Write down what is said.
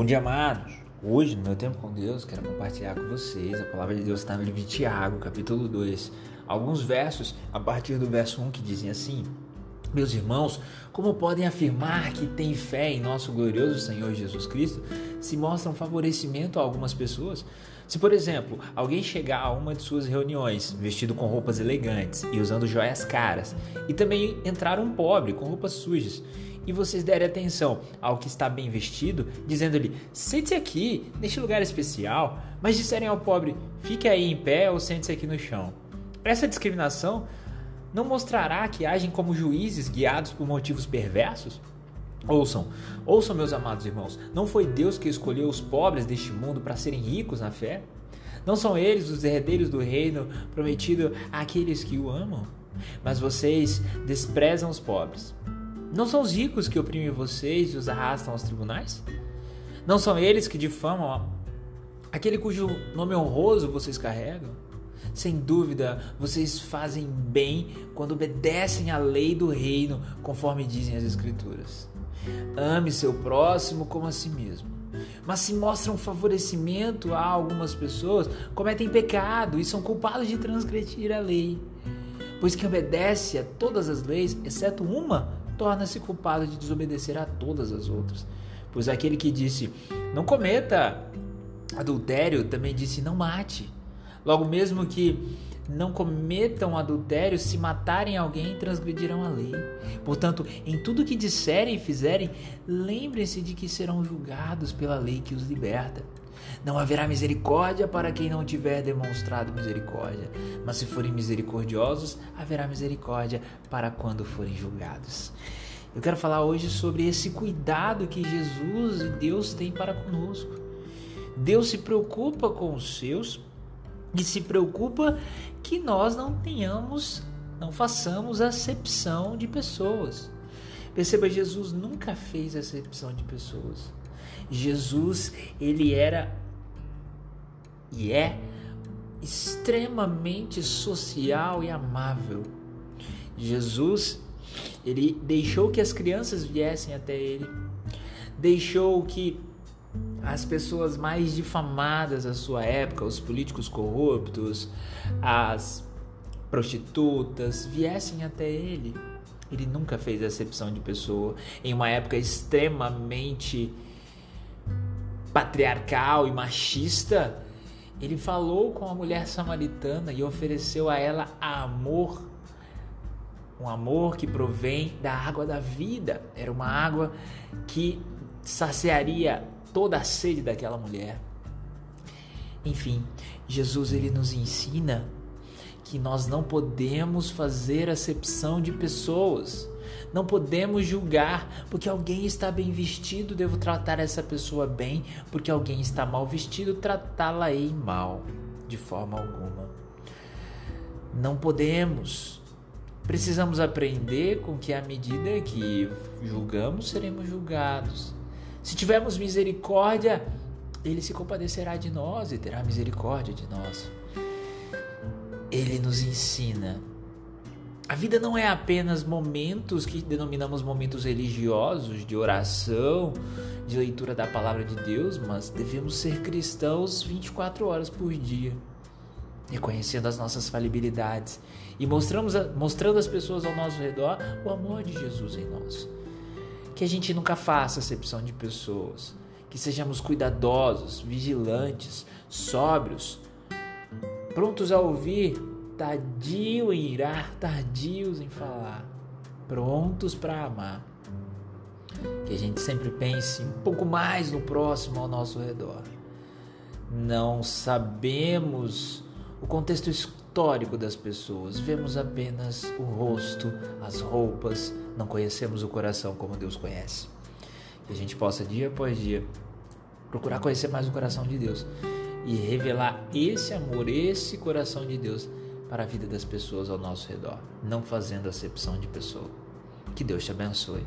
Bom dia, amados. Hoje, no meu tempo com Deus, quero compartilhar com vocês. A palavra de Deus está no livro de Tiago, capítulo 2. Alguns versos, a partir do verso 1, que dizem assim: Meus irmãos, como podem afirmar que têm fé em nosso glorioso Senhor Jesus Cristo se mostram favorecimento a algumas pessoas? Se, por exemplo, alguém chegar a uma de suas reuniões vestido com roupas elegantes e usando joias caras, e também entrar um pobre com roupas sujas, e vocês derem atenção ao que está bem vestido, dizendo-lhe: sente-se aqui, neste lugar especial, mas disserem ao pobre: fique aí em pé ou sente-se aqui no chão. Essa discriminação não mostrará que agem como juízes guiados por motivos perversos? Ouçam, ouçam, meus amados irmãos, não foi Deus que escolheu os pobres deste mundo para serem ricos na fé? Não são eles os herdeiros do reino prometido àqueles que o amam? Mas vocês desprezam os pobres. Não são os ricos que oprimem vocês e os arrastam aos tribunais? Não são eles que difamam aquele cujo nome honroso vocês carregam? Sem dúvida, vocês fazem bem quando obedecem à lei do reino, conforme dizem as Escrituras. Ame seu próximo como a si mesmo. Mas se mostram favorecimento a algumas pessoas, cometem pecado e são culpados de transgredir a lei. Pois quem obedece a todas as leis, exceto uma, torna-se culpado de desobedecer a todas as outras. Pois aquele que disse, não cometa adultério, também disse, não mate. Logo mesmo que não cometam adultério, se matarem alguém, transgredirão a lei. Portanto, em tudo que disserem e fizerem, lembrem-se de que serão julgados pela lei que os liberta. Não haverá misericórdia para quem não tiver demonstrado misericórdia, mas se forem misericordiosos, haverá misericórdia para quando forem julgados. Eu quero falar hoje sobre esse cuidado que Jesus e Deus têm para conosco. Deus se preocupa com os seus e se preocupa que nós não tenhamos, não façamos acepção de pessoas. Perceba, Jesus nunca fez acepção de pessoas. Jesus, ele era e é extremamente social e amável. Jesus, ele deixou que as crianças viessem até ele, deixou que as pessoas mais difamadas da sua época, os políticos corruptos, as prostitutas, viessem até ele. Ele nunca fez acepção de pessoa. Em uma época extremamente patriarcal e machista, ele falou com a mulher samaritana e ofereceu a ela amor. Um amor que provém da água da vida. Era uma água que saciaria toda a sede daquela mulher. Enfim, Jesus ele nos ensina que nós não podemos fazer acepção de pessoas. Não podemos julgar porque alguém está bem vestido, devo tratar essa pessoa bem, porque alguém está mal vestido, tratá-la-ei mal, de forma alguma. Não podemos. Precisamos aprender com que à medida que julgamos, seremos julgados. Se tivermos misericórdia, ele se compadecerá de nós e terá misericórdia de nós. Ele nos ensina a vida não é apenas momentos que denominamos momentos religiosos, de oração, de leitura da palavra de Deus, mas devemos ser cristãos 24 horas por dia, reconhecendo as nossas falibilidades e mostramos mostrando às pessoas ao nosso redor o amor de Jesus em nós. Que a gente nunca faça acepção de pessoas, que sejamos cuidadosos, vigilantes, sóbrios, prontos a ouvir tardio em irar, tardios em falar, prontos para amar. Que a gente sempre pense um pouco mais no próximo ao nosso redor. Não sabemos o contexto histórico das pessoas, vemos apenas o rosto, as roupas, não conhecemos o coração como Deus conhece. Que a gente possa, dia após dia, procurar conhecer mais o coração de Deus e revelar esse amor, esse coração de Deus para a vida das pessoas ao nosso redor, não fazendo acepção de pessoa. Que Deus te abençoe.